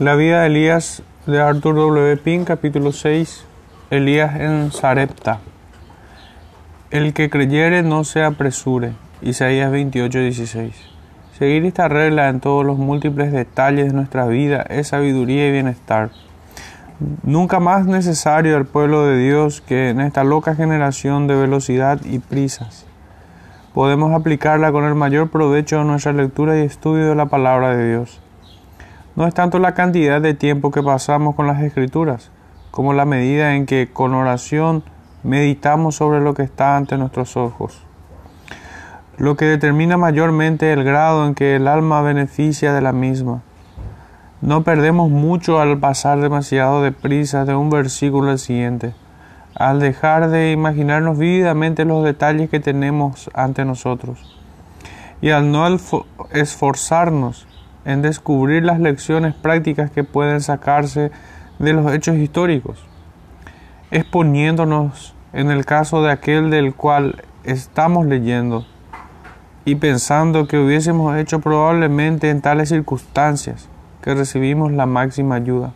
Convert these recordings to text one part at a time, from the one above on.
La vida de Elías de Arthur W. Pink, capítulo 6. Elías en Sarepta. El que creyere no se apresure. Isaías 28, 16. Seguir esta regla en todos los múltiples detalles de nuestra vida es sabiduría y bienestar. Nunca más necesario al pueblo de Dios que en esta loca generación de velocidad y prisas. Podemos aplicarla con el mayor provecho a nuestra lectura y estudio de la palabra de Dios. No es tanto la cantidad de tiempo que pasamos con las escrituras, como la medida en que con oración meditamos sobre lo que está ante nuestros ojos. Lo que determina mayormente el grado en que el alma beneficia de la misma. No perdemos mucho al pasar demasiado deprisa de un versículo al siguiente, al dejar de imaginarnos vívidamente los detalles que tenemos ante nosotros, y al no esforzarnos en descubrir las lecciones prácticas que pueden sacarse de los hechos históricos, exponiéndonos en el caso de aquel del cual estamos leyendo y pensando que hubiésemos hecho probablemente en tales circunstancias que recibimos la máxima ayuda.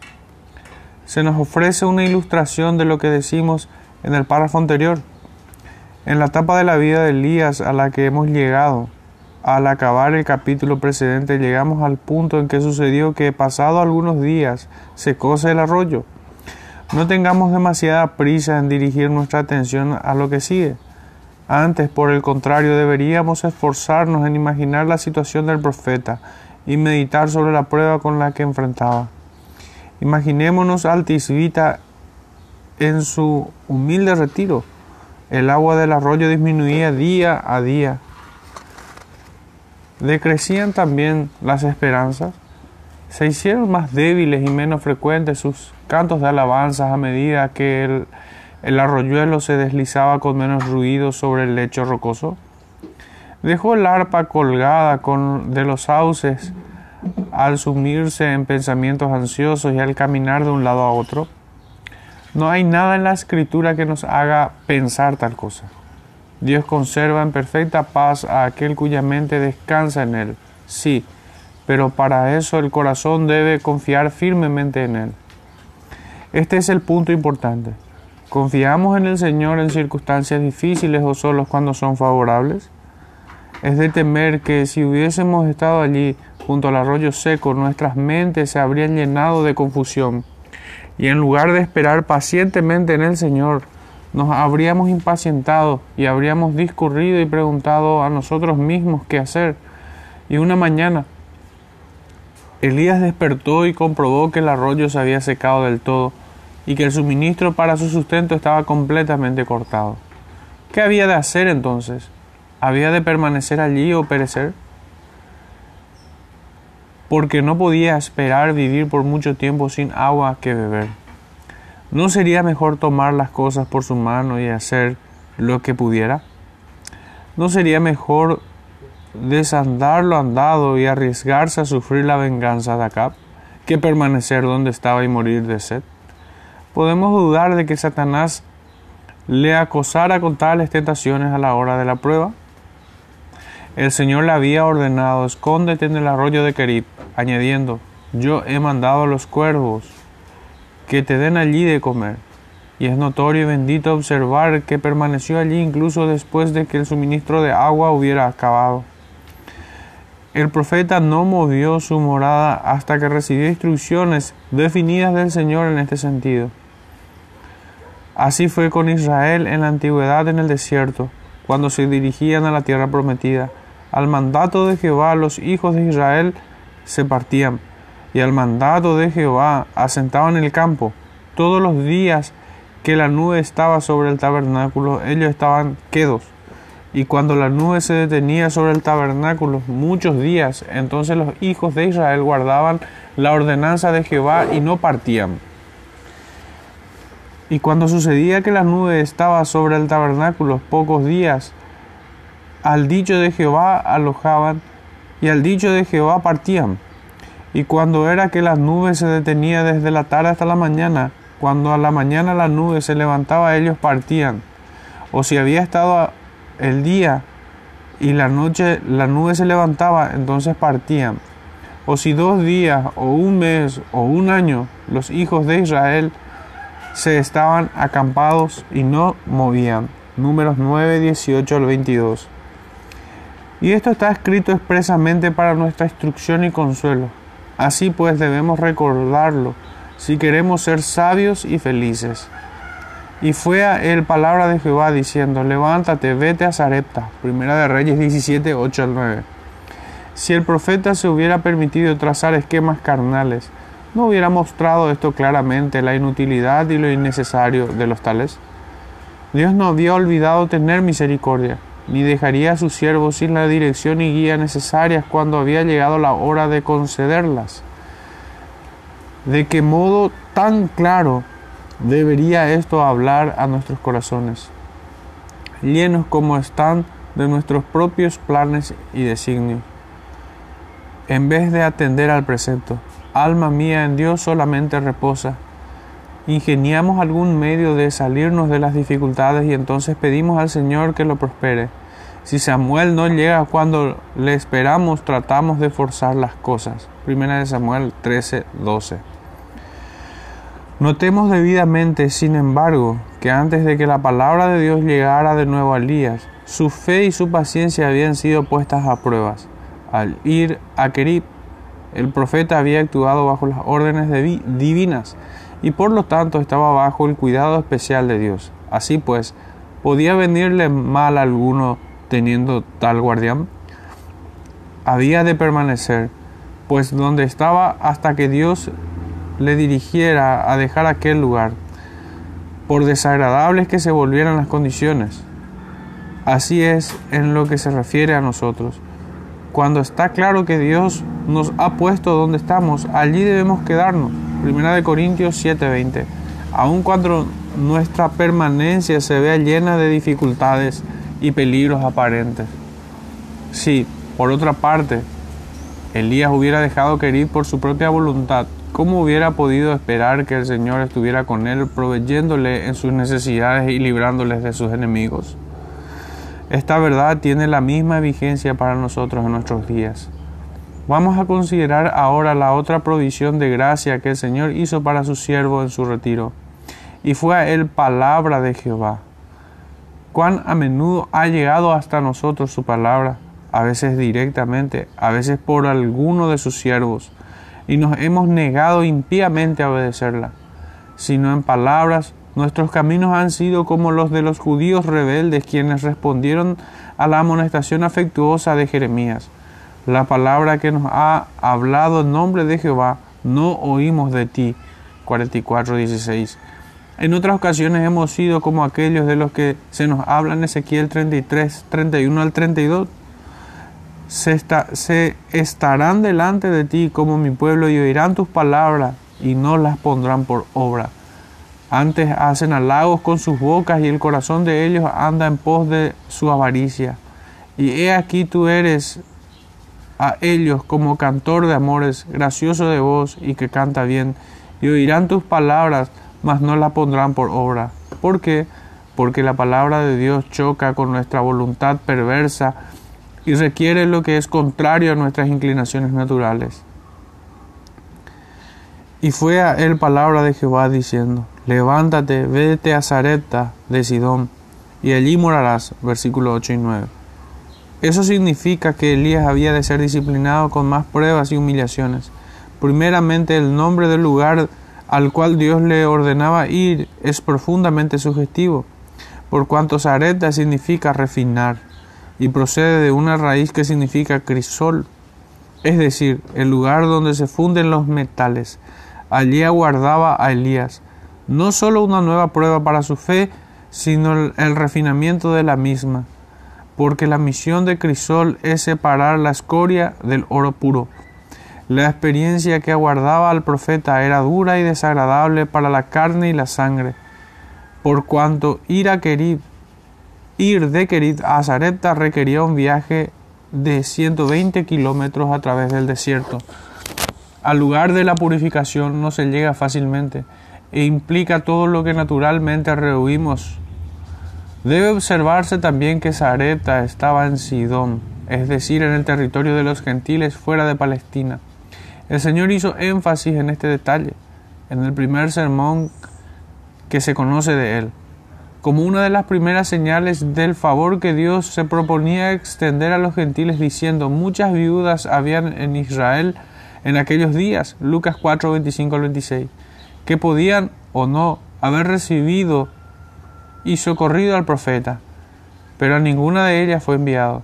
Se nos ofrece una ilustración de lo que decimos en el párrafo anterior. En la etapa de la vida de Elías a la que hemos llegado, al acabar el capítulo precedente, llegamos al punto en que sucedió que pasado algunos días secóse el arroyo. No tengamos demasiada prisa en dirigir nuestra atención a lo que sigue. Antes, por el contrario, deberíamos esforzarnos en imaginar la situación del profeta y meditar sobre la prueba con la que enfrentaba. Imaginémonos al Tisbita en su humilde retiro. El agua del arroyo disminuía día a día. Decrecían también las esperanzas. Se hicieron más débiles y menos frecuentes sus cantos de alabanzas a medida que el, el arroyuelo se deslizaba con menos ruido sobre el lecho rocoso. Dejó el arpa colgada con, de los sauces al sumirse en pensamientos ansiosos y al caminar de un lado a otro. No hay nada en la escritura que nos haga pensar tal cosa. Dios conserva en perfecta paz a aquel cuya mente descansa en Él. Sí, pero para eso el corazón debe confiar firmemente en Él. Este es el punto importante. ¿Confiamos en el Señor en circunstancias difíciles o solos cuando son favorables? Es de temer que si hubiésemos estado allí junto al arroyo seco, nuestras mentes se habrían llenado de confusión y en lugar de esperar pacientemente en el Señor, nos habríamos impacientado y habríamos discurrido y preguntado a nosotros mismos qué hacer. Y una mañana, Elías despertó y comprobó que el arroyo se había secado del todo y que el suministro para su sustento estaba completamente cortado. ¿Qué había de hacer entonces? ¿Había de permanecer allí o perecer? Porque no podía esperar vivir por mucho tiempo sin agua que beber. ¿No sería mejor tomar las cosas por su mano y hacer lo que pudiera? ¿No sería mejor desandar lo andado y arriesgarse a sufrir la venganza de Acab que permanecer donde estaba y morir de sed? Podemos dudar de que Satanás le acosara con tales tentaciones a la hora de la prueba. El Señor le había ordenado, escóndete en el arroyo de Kerib, añadiendo, yo he mandado a los cuervos que te den allí de comer. Y es notorio y bendito observar que permaneció allí incluso después de que el suministro de agua hubiera acabado. El profeta no movió su morada hasta que recibió instrucciones definidas del Señor en este sentido. Así fue con Israel en la antigüedad en el desierto, cuando se dirigían a la tierra prometida. Al mandato de Jehová los hijos de Israel se partían, y al mandato de Jehová asentaban en el campo. Todos los días que la nube estaba sobre el tabernáculo, ellos estaban quedos. Y cuando la nube se detenía sobre el tabernáculo muchos días, entonces los hijos de Israel guardaban la ordenanza de Jehová y no partían. Y cuando sucedía que la nube estaba sobre el tabernáculo pocos días, al dicho de Jehová alojaban y al dicho de Jehová partían. Y cuando era que la nube se detenía desde la tarde hasta la mañana, cuando a la mañana la nube se levantaba, ellos partían. O si había estado el día y la noche la nube se levantaba, entonces partían. o si dos días, o un mes, o un año, los hijos de Israel se estaban acampados y no movían. Números 9, 18 al 22. Y esto está escrito expresamente para nuestra instrucción y consuelo. Así pues debemos recordarlo si queremos ser sabios y felices. Y fue a él palabra de Jehová diciendo, levántate, vete a Sarepta. Primera de Reyes 17, 8 al 9. Si el profeta se hubiera permitido trazar esquemas carnales, ¿no hubiera mostrado esto claramente la inutilidad y lo innecesario de los tales? Dios no había olvidado tener misericordia, ni dejaría a sus siervos sin la dirección y guía necesarias cuando había llegado la hora de concederlas. ¿De qué modo tan claro debería esto hablar a nuestros corazones, llenos como están de nuestros propios planes y designios? En vez de atender al precepto, alma mía en Dios solamente reposa. Ingeniamos algún medio de salirnos de las dificultades y entonces pedimos al Señor que lo prospere. Si Samuel no llega cuando le esperamos, tratamos de forzar las cosas. Primera de Samuel 13, 12. Notemos debidamente, sin embargo, que antes de que la palabra de Dios llegara de nuevo a Elías, su fe y su paciencia habían sido puestas a pruebas. Al ir a Kerib, el profeta había actuado bajo las órdenes divinas y por lo tanto estaba bajo el cuidado especial de Dios. Así pues, ¿podía venirle mal a alguno teniendo tal guardián? Había de permanecer, pues donde estaba hasta que Dios le dirigiera a dejar aquel lugar, por desagradables que se volvieran las condiciones. Así es en lo que se refiere a nosotros. Cuando está claro que Dios nos ha puesto donde estamos, allí debemos quedarnos. Primera de Corintios 7:20. Aun cuando nuestra permanencia se vea llena de dificultades y peligros aparentes. Si, por otra parte, Elías hubiera dejado que por su propia voluntad, ¿Cómo hubiera podido esperar que el Señor estuviera con él, proveyéndole en sus necesidades y librándoles de sus enemigos? Esta verdad tiene la misma vigencia para nosotros en nuestros días. Vamos a considerar ahora la otra provisión de gracia que el Señor hizo para su siervo en su retiro. Y fue a él palabra de Jehová. Cuán a menudo ha llegado hasta nosotros su palabra, a veces directamente, a veces por alguno de sus siervos y nos hemos negado impíamente a obedecerla, sino en palabras nuestros caminos han sido como los de los judíos rebeldes quienes respondieron a la amonestación afectuosa de Jeremías. La palabra que nos ha hablado en nombre de Jehová, no oímos de ti. 44.16. En otras ocasiones hemos sido como aquellos de los que se nos habla en Ezequiel 33, 31 al 32 se, estarán delante de ti como mi pueblo y oirán tus palabras y no las pondrán por obra. Antes hacen halagos con sus bocas y el corazón de ellos anda en pos de su avaricia. Y he aquí tú eres a ellos como cantor de amores, gracioso de voz y que canta bien, y oirán tus palabras, mas no las pondrán por obra. ¿Por qué? Porque la palabra de Dios choca con nuestra voluntad perversa y requiere lo que es contrario a nuestras inclinaciones naturales. Y fue a él palabra de Jehová diciendo, levántate, vete a Zarepta de Sidón, y allí morarás. Versículo 8 y 9. Eso significa que Elías había de ser disciplinado con más pruebas y humillaciones. Primeramente el nombre del lugar al cual Dios le ordenaba ir es profundamente sugestivo, por cuanto Zarepta significa refinar y procede de una raíz que significa crisol, es decir, el lugar donde se funden los metales. Allí aguardaba a Elías no solo una nueva prueba para su fe, sino el, refinamiento de la misma, porque la misión de crisol es separar la escoria del oro puro. La experiencia que aguardaba al profeta era dura y desagradable para la carne y la sangre, por cuanto ir de Kerit a Zarepta requería un viaje de 120 kilómetros a través del desierto. Al lugar de la purificación no se llega fácilmente e implica todo lo que naturalmente rehuimos. Debe observarse también que Zarepta estaba en Sidón, es decir, en el territorio de los gentiles fuera de Palestina. El Señor hizo énfasis en este detalle en el primer sermón que se conoce de él, como una de las primeras señales del favor que Dios se proponía extender a los gentiles diciendo muchas viudas habían en Israel en aquellos días, Lucas 4, 25 al 26, que podían o no haber recibido y socorrido al profeta, pero a ninguna de ellas fue enviado.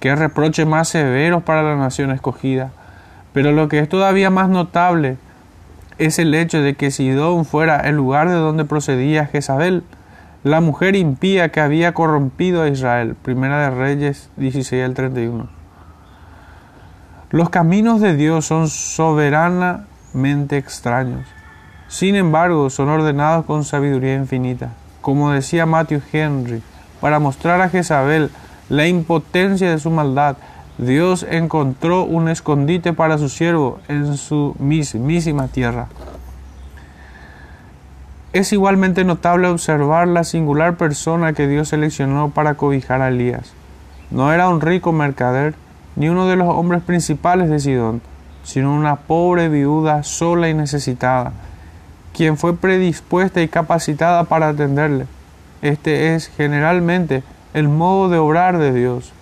Qué reproche más severos para la nación escogida. Pero lo que es todavía más notable es el hecho de que Sidón fuera el lugar de donde procedía Jezabel, la mujer impía que había corrompido a Israel. Primera de Reyes 16 al 31. Los caminos de Dios son soberanamente extraños. Sin embargo, son ordenados con sabiduría infinita. Como decía Matthew Henry, para mostrar a Jezabel la impotencia de su maldad, Dios encontró un escondite para su siervo en su mismísima tierra. Es igualmente notable observar la singular persona que Dios seleccionó para cobijar a Elías. No era un rico mercader, ni uno de los hombres principales de Sidón, sino una pobre viuda sola y necesitada, quien fue predispuesta y capacitada para atenderle. Este es generalmente el modo de obrar de Dios.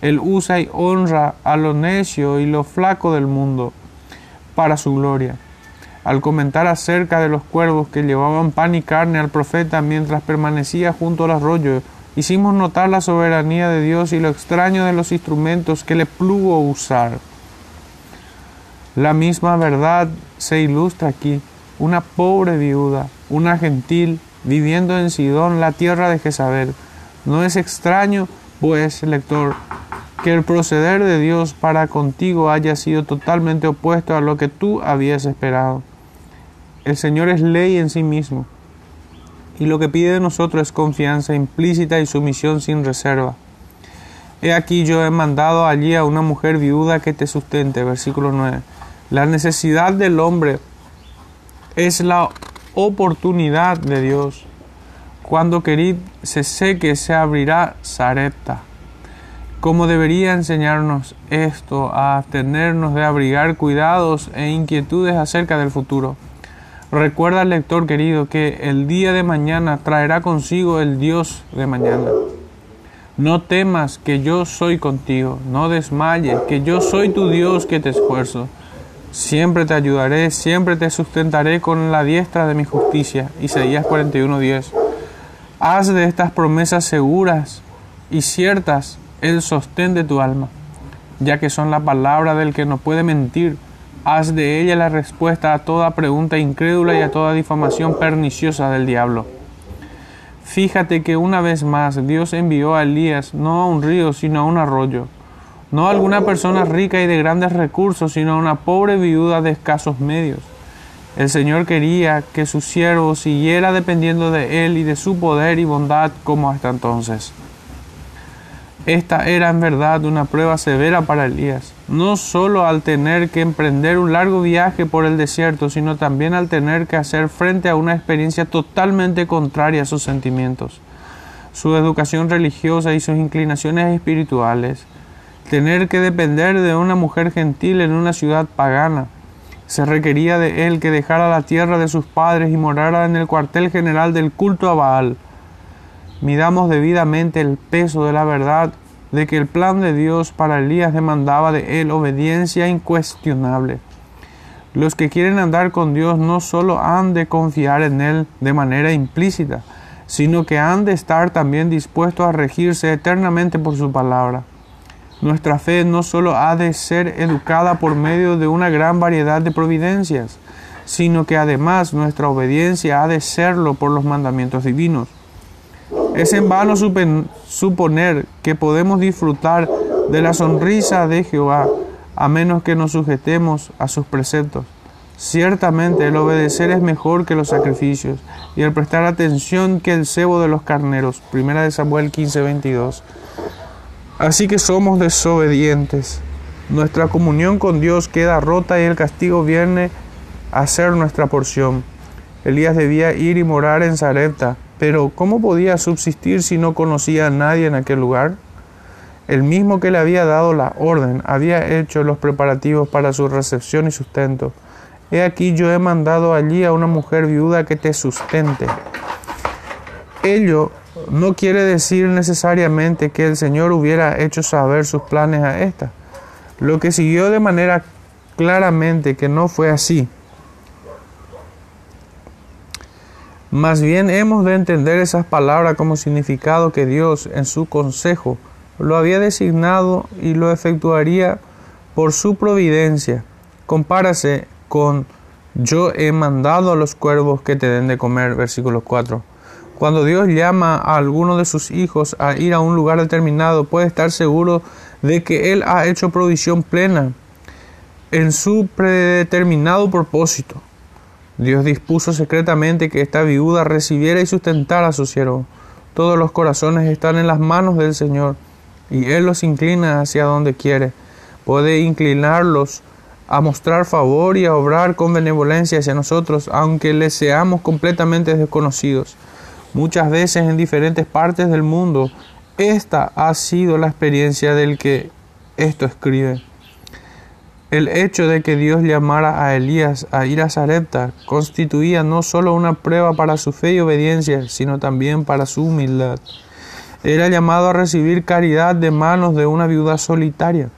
Él usa y honra a lo necio y lo flaco del mundo para su gloria. Al comentar acerca de los cuervos que llevaban pan y carne al profeta mientras permanecía junto al arroyo, hicimos notar la soberanía de Dios y lo extraño de los instrumentos que le plugo usar. La misma verdad se ilustra aquí. Una pobre viuda, una gentil, viviendo en Sidón, la tierra de Jezabel. No es extraño, pues, lector, que el proceder de Dios para contigo haya sido totalmente opuesto a lo que tú habías esperado. El Señor es ley en sí mismo, y lo que pide de nosotros es confianza implícita y sumisión sin reserva. He aquí yo he mandado allí a una mujer viuda que te sustente. Versículo 9. La necesidad del hombre es la oportunidad de Dios. Cuando querid se seque, se abrirá Zarepta. ¿Cómo debería enseñarnos esto a abstenernos de abrigar cuidados e inquietudes acerca del futuro? Recuerda, lector querido, que el día de mañana traerá consigo el Dios de mañana. No temas que yo soy contigo, no desmayes, que yo soy tu Dios que te esfuerzo. Siempre te ayudaré, siempre te sustentaré con la diestra de mi justicia. Isaías 41:10. Haz de estas promesas seguras y ciertas el sostén de tu alma, ya que son la palabra del que no puede mentir. Haz de ella la respuesta a toda pregunta incrédula y a toda difamación perniciosa del diablo. Fíjate que una vez más Dios envió a Elías no a un río, sino a un arroyo, no a alguna persona rica y de grandes recursos, sino a una pobre viuda de escasos medios. El Señor quería que su siervo siguiera dependiendo de él y de su poder y bondad como hasta entonces. Esta era en verdad una prueba severa para Elías, no solo al tener que emprender un largo viaje por el desierto, sino también al tener que hacer frente a una experiencia totalmente contraria a sus sentimientos, su educación religiosa y sus inclinaciones espirituales, tener que depender de una mujer gentil en una ciudad pagana. Se requería de él que dejara la tierra de sus padres y morara en el cuartel general del culto a Baal midamos debidamente el peso de la verdad de que el plan de Dios para Elías demandaba de él obediencia incuestionable. Los que quieren andar con Dios no solo han de confiar en Él de manera implícita, sino que han de estar también dispuestos a regirse eternamente por su palabra. Nuestra fe no solo ha de ser educada por medio de una gran variedad de providencias, sino que además nuestra obediencia ha de serlo por los mandamientos divinos. Es en vano suponer que podemos disfrutar de la sonrisa de Jehová a menos que nos sujetemos a sus preceptos. Ciertamente el obedecer es mejor que los sacrificios y el prestar atención que el cebo de los carneros. Primera de Samuel 15:22. Así que somos desobedientes. Nuestra comunión con Dios queda rota y el castigo viene a ser nuestra porción. Elías debía ir y morar en Sarepta pero ¿cómo podía subsistir si no conocía a nadie en aquel lugar? el mismo que le había dado la orden, había hecho los preparativos para su recepción y sustento. He aquí yo he mandado allí a una mujer viuda que te sustente. Ello no quiere decir necesariamente que el Señor hubiera hecho saber sus planes a esta. Lo que siguió de manera claramente que no fue así. Más bien hemos de entender esas palabras como significado que Dios en su consejo lo había designado y lo efectuaría por su providencia. Compárase con yo he mandado a los cuervos que te den de comer, versículo 4. Cuando Dios llama a alguno de sus hijos a ir a un lugar determinado, puede estar seguro de que Él ha hecho provisión plena en su predeterminado propósito. Dios dispuso secretamente que esta viuda recibiera y sustentara a su siervo. Todos los corazones están en las manos del Señor y Él los inclina hacia donde quiere. Puede inclinarlos a mostrar favor y a obrar con benevolencia hacia nosotros, aunque les seamos completamente desconocidos. Muchas veces en diferentes partes del mundo, esta ha sido la experiencia del que esto escribe. El hecho de que Dios llamara a Elías a ir a Sarepta constituía no solo una prueba para su fe y obediencia, sino también para su humildad. Era llamado a recibir caridad de manos de una viuda solitaria.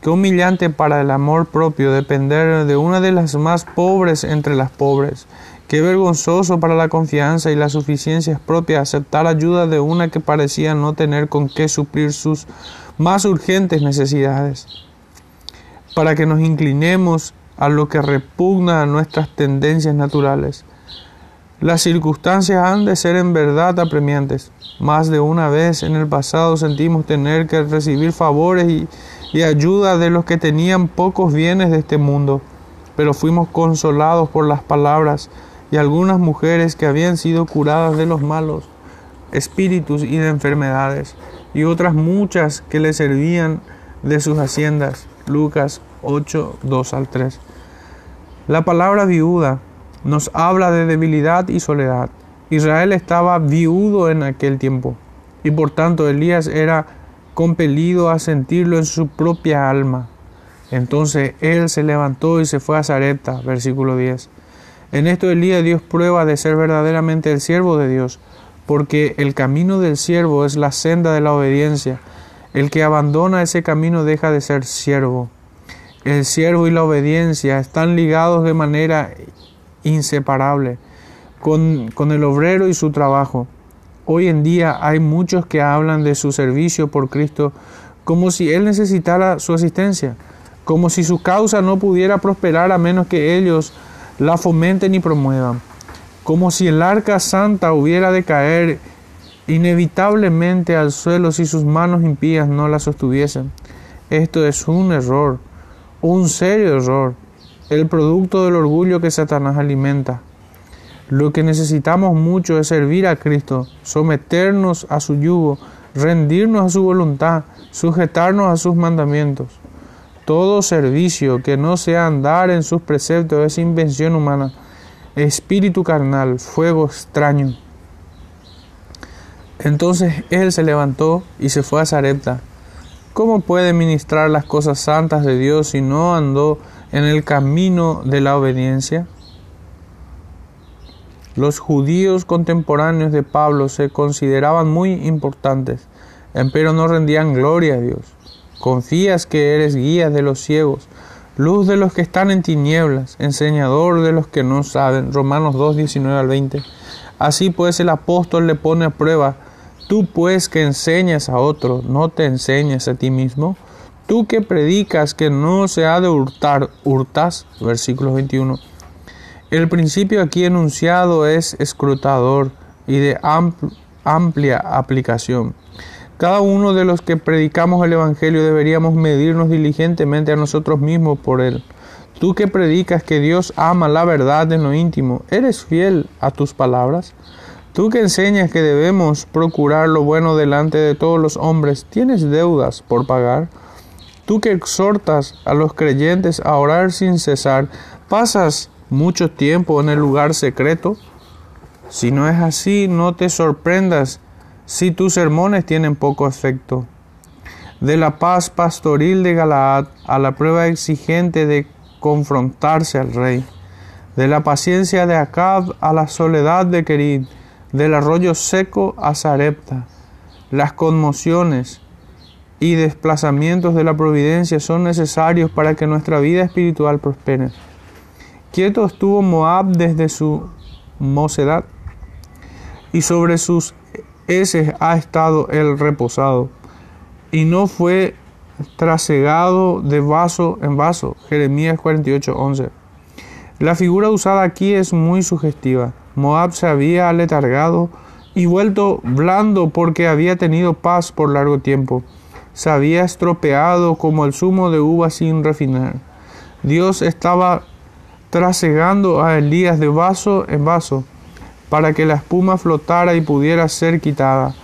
Qué humillante para el amor propio depender de una de las más pobres entre las pobres. Qué vergonzoso para la confianza y las suficiencias propias aceptar ayuda de una que parecía no tener con qué suplir sus más urgentes necesidades. Para que nos inclinemos a lo que repugna a nuestras tendencias naturales. Las circunstancias han de ser en verdad apremiantes. Más de una vez en el pasado sentimos tener que recibir favores y y ayuda de los que tenían pocos bienes de este mundo, pero fuimos consolados por las palabras y algunas mujeres que habían sido curadas de los malos espíritus y de enfermedades, y otras muchas que le servían de sus haciendas. Lucas 8, 2 al 3. La palabra viuda nos habla de debilidad y soledad. Israel estaba viudo en aquel tiempo, y por tanto Elías era compelido a sentirlo en su propia alma. Entonces él se levantó y se fue a Zarepta, versículo 10. En esto Elías dio prueba de ser verdaderamente el siervo de Dios, porque el camino del siervo es la senda de la obediencia. El que abandona ese camino deja de ser siervo. El siervo y la obediencia están ligados de manera inseparable con, con el obrero y su trabajo. Hoy en día hay muchos que hablan de su servicio por Cristo como si Él necesitara su asistencia, como si su causa no pudiera prosperar a menos que ellos la fomenten y promuevan, como si el arca santa hubiera de caer inevitablemente al suelo si sus manos impías no la sostuviesen. Esto es un error, un serio error, el producto del orgullo que Satanás alimenta. Lo que necesitamos mucho es servir a Cristo, someternos a su yugo, rendirnos a su voluntad, sujetarnos a sus mandamientos. Todo servicio que no sea andar en sus preceptos es invención humana, espíritu carnal, fuego extraño. Entonces él se levantó y se fue a Sarepta. ¿Cómo puede ministrar las cosas santas de Dios si no andó en el camino de la obediencia? Los judíos contemporáneos de Pablo se consideraban muy importantes, pero no rendían gloria a Dios. Confías que eres guía de los ciegos, luz de los que están en tinieblas, enseñador de los que no saben. Romanos 2, 19 al 20. Así pues el apóstol le pone a prueba, tú pues que enseñas a otro, no te enseñas a ti mismo. Tú que predicas que no se ha de hurtar, hurtas, versículo 21 el principio aquí enunciado es escrutador y de amplia aplicación. Cada uno de los que predicamos el Evangelio deberíamos medirnos diligentemente a nosotros mismos por él. Tú que predicas que Dios ama la verdad en lo íntimo, ¿eres fiel a tus palabras? Tú que enseñas que debemos procurar lo bueno delante de todos los hombres, ¿tienes deudas por pagar? Tú que exhortas a los creyentes a orar sin cesar, ¿pasas mucho tiempo en el lugar secreto? Si no es así, no te sorprendas si tus sermones tienen poco efecto. de la paz pastoril de Galaad a la prueba exigente de confrontarse al rey, de la paciencia de Acab a la soledad de Querid, del arroyo seco a Sarepta. Las conmociones y desplazamientos de la providencia son necesarios para que nuestra vida espiritual prospere. Quieto estuvo Moab desde su mocedad, y sobre sus heces ha estado el reposado, y no fue trasegado de vaso en vaso. Jeremías 48, 11. La figura usada aquí es muy sugestiva. Moab se había aletargado y vuelto blando porque había tenido paz por largo tiempo. Se había estropeado como el zumo de uva sin refinar. Dios estaba trasegando a Elías de vaso en vaso para que la espuma flotara y pudiera ser quitada.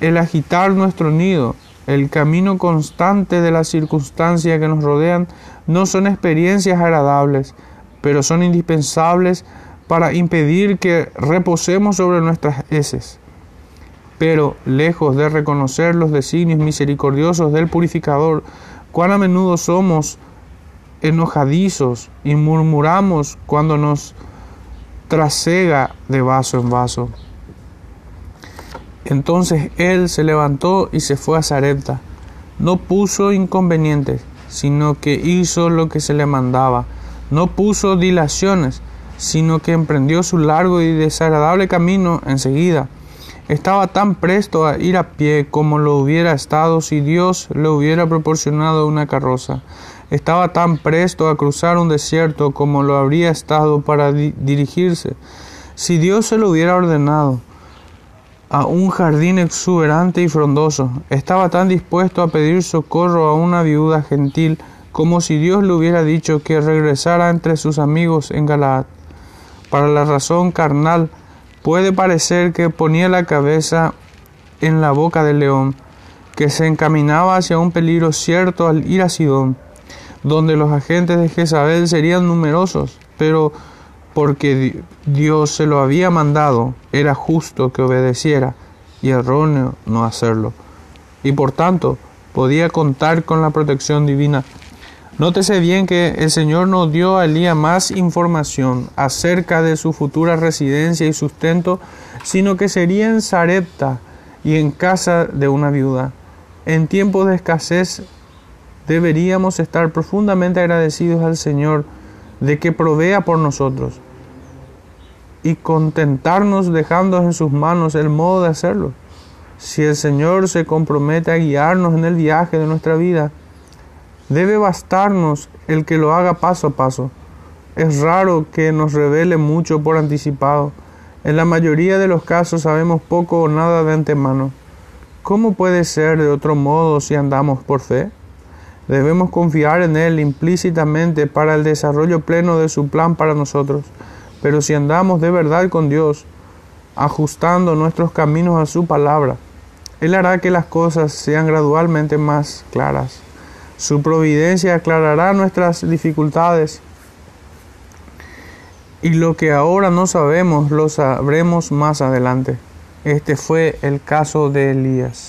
El agitar nuestro nido, el camino constante de las circunstancias que nos rodean, no son experiencias agradables, pero son indispensables para impedir que reposemos sobre nuestras heces. Pero, lejos de reconocer los designios misericordiosos del purificador, cuán a menudo somos enojadizos y murmuramos cuando nos trasega de vaso en vaso. Entonces él se levantó y se fue a Sarepta. No puso inconvenientes, sino que hizo lo que se le mandaba. No puso dilaciones, sino que emprendió su largo y desagradable camino enseguida. Estaba tan presto a ir a pie como lo hubiera estado si Dios le hubiera proporcionado una carroza. Estaba tan presto a cruzar un desierto como lo habría estado para dirigirse si Dios se lo hubiera ordenado a un jardín exuberante y frondoso. Estaba tan dispuesto a pedir socorro a una viuda gentil como si Dios le hubiera dicho que regresara entre sus amigos en Galaad. Para la razón carnal puede parecer que ponía la cabeza en la boca del león, que se encaminaba hacia un peligro cierto al ir a Sidón, donde los agentes de Jezabel serían numerosos, pero porque Dios se lo había mandado, era justo que obedeciera y erróneo no hacerlo. Y por tanto, podía contar con la protección divina. Nótese bien que el Señor nos dio a Elías más información acerca de su futura residencia y sustento, sino que sería en Sarepta y en casa de una viuda. En tiempos de escasez deberíamos estar profundamente agradecidos al Señor de que provea por nosotros y contentarnos dejando en sus manos el modo de hacerlo. Si el Señor se compromete a guiarnos en el viaje de nuestra vida, debe bastarnos el que lo haga paso a paso. Es raro que nos revele mucho por anticipado. En la mayoría de los casos sabemos poco o nada de antemano. ¿Cómo puede ser de otro modo si andamos por fe? Debemos confiar en Él implícitamente para el desarrollo pleno de su plan para nosotros. Pero si andamos de verdad con Dios, ajustando nuestros caminos a su palabra, Él hará que las cosas sean gradualmente más claras. Su providencia aclarará nuestras dificultades y lo que ahora no sabemos lo sabremos más adelante. Este fue el caso de Elías.